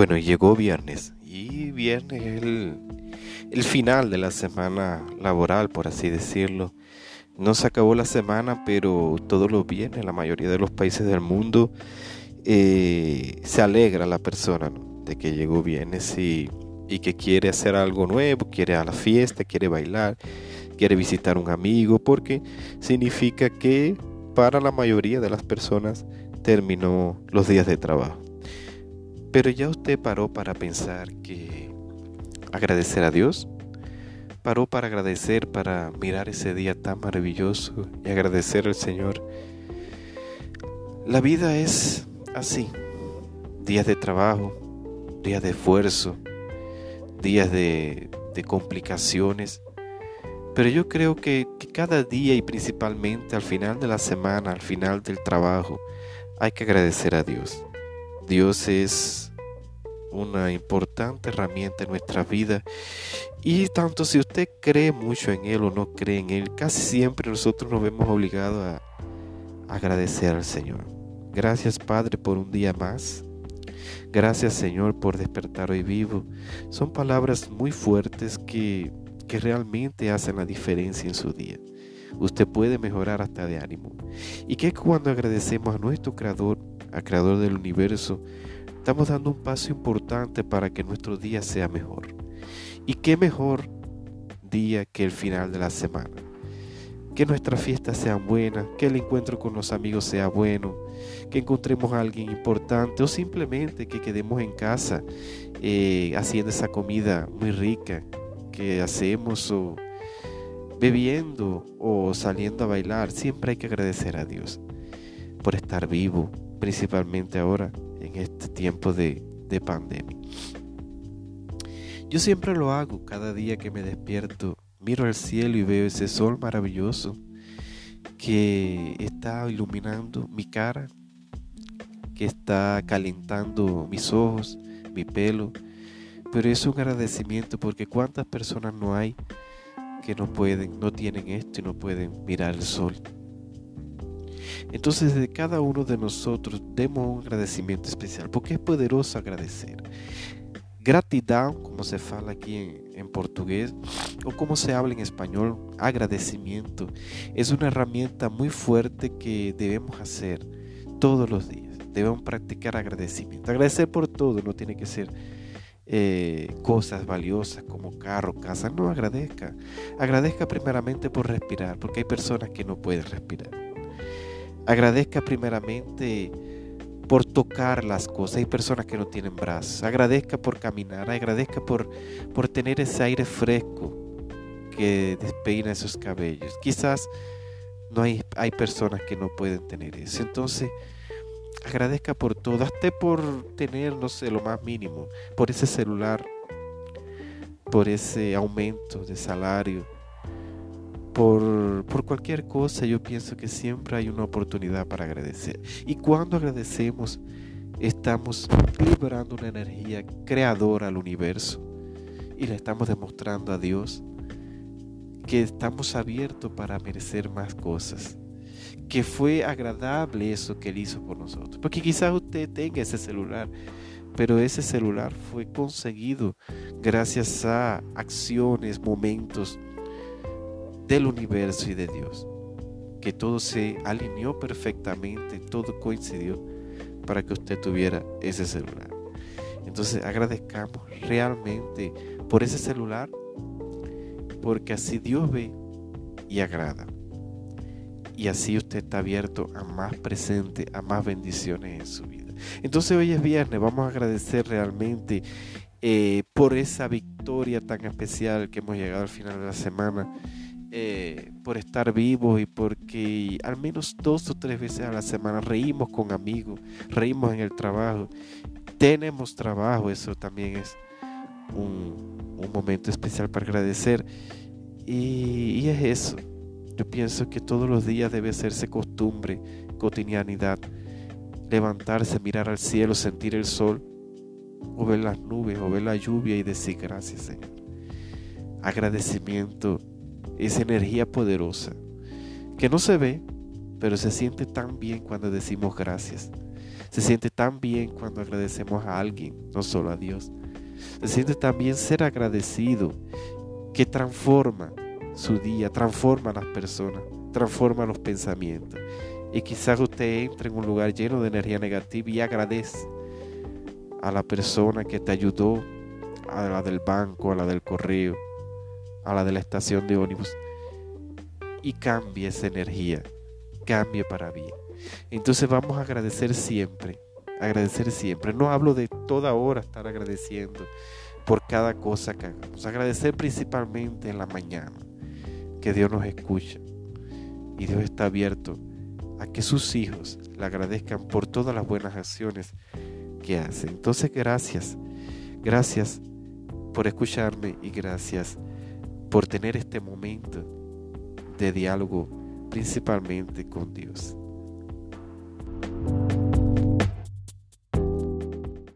Bueno, llegó viernes y viernes es el, final de la semana laboral, por así decirlo. No se acabó la semana, pero todos los viernes, la mayoría de los países del mundo, eh, se alegra la persona de que llegó viernes y, y que quiere hacer algo nuevo, quiere a la fiesta, quiere bailar, quiere visitar un amigo, porque significa que para la mayoría de las personas terminó los días de trabajo. Pero ya usted paró para pensar que agradecer a Dios. Paró para agradecer, para mirar ese día tan maravilloso y agradecer al Señor. La vida es así. Días de trabajo, días de esfuerzo, días de, complicaciones. Pero yo creo que cada día y principalmente al final de la semana, al final del trabajo, hay que agradecer a Dios. Dios es una importante herramienta en nuestra vida y tanto si usted cree mucho en Él o no cree en Él, casi siempre nosotros nos vemos obligados a agradecer al Señor. Gracias Padre por un día más. Gracias Señor por despertar hoy vivo. Son palabras muy fuertes que, que realmente hacen la diferencia en su día. Usted puede mejorar hasta de ánimo. Y que cuando agradecemos a nuestro Creador, al Creador del universo, estamos dando un paso importante para que nuestro día sea mejor. Y qué mejor día que el final de la semana. Que nuestras fiestas sean buenas, que el encuentro con los amigos sea bueno, que encontremos a alguien importante o simplemente que quedemos en casa eh, haciendo esa comida muy rica que hacemos o bebiendo o saliendo a bailar. Siempre hay que agradecer a Dios por estar vivo, principalmente ahora en este tiempo de, de pandemia. Yo siempre lo hago cada día que me despierto, miro al cielo y veo ese sol maravilloso que está iluminando mi cara, que está calentando mis ojos, mi pelo, pero es un agradecimiento porque cuántas personas no hay que no pueden, no tienen esto y no pueden mirar el sol. Entonces de cada uno de nosotros demos un agradecimiento especial, porque es poderoso agradecer. Gratidão, como se fala aquí en, portugués, o como se habla en español, agradecimiento, es una herramienta muy fuerte que debemos hacer todos los días. Debemos practicar agradecimiento. Agradecer por todo, no tiene que ser eh, cosas valiosas como carro, casa. No agradezca. Agradezca primeramente por respirar, porque hay personas que no pueden respirar. Agradezca primeramente por tocar las cosas. Hay personas que no tienen brazos. Agradezca por caminar. Agradezca por, por tener ese aire fresco que despeina esos cabellos. Quizás no hay, hay personas que no pueden tener eso. Entonces, agradezca por todo, hasta por tener, no sé, lo más mínimo, por ese celular, por ese aumento de salario, por, por cualquier cosa, yo pienso que siempre hay una oportunidad para agradecer. Y cuando agradecemos, estamos liberando una energía creadora al universo y le estamos demostrando a Dios que estamos abiertos para merecer más cosas que fue agradable eso que él hizo por nosotros. Porque quizás usted tenga ese celular, pero ese celular fue conseguido gracias a acciones, momentos del universo y de Dios. Que todo se alineó perfectamente, todo coincidió para que usted tuviera ese celular. Entonces agradezcamos realmente por ese celular, porque así Dios ve y agrada y así usted está abierto a más presente, a más bendiciones en su vida. Entonces hoy es viernes, vamos a agradecer realmente eh, por esa victoria tan especial que hemos llegado al final de la semana. Eh, por estar vivos y porque al menos dos o tres veces a la semana reímos con amigos, reímos en el trabajo, tenemos trabajo, eso también es un, un momento especial para agradecer. Y, y es eso, yo pienso que todos los días debe hacerse costumbre, cotidianidad, levantarse, mirar al cielo, sentir el sol, o ver las nubes, o ver la lluvia y decir gracias Señor. Agradecimiento es energía poderosa, que no se ve, pero se siente tan bien cuando decimos gracias. Se siente tan bien cuando agradecemos a alguien, no solo a Dios. Se siente también ser agradecido que transforma su día, transforma las personas, transforma los pensamientos. Y quizás usted entre en un lugar lleno de energía negativa y agradece a la persona que te ayudó, a la del banco, a la del correo, a la de la estación de ónibus, y cambie esa energía, cambie para bien. Entonces vamos a agradecer siempre, agradecer siempre. No hablo de toda hora estar agradeciendo por cada cosa que hagamos. Agradecer principalmente en la mañana, que Dios nos escucha y Dios está abierto a que sus hijos le agradezcan por todas las buenas acciones que hace. Entonces, gracias, gracias por escucharme y gracias por tener este momento de diálogo principalmente con Dios.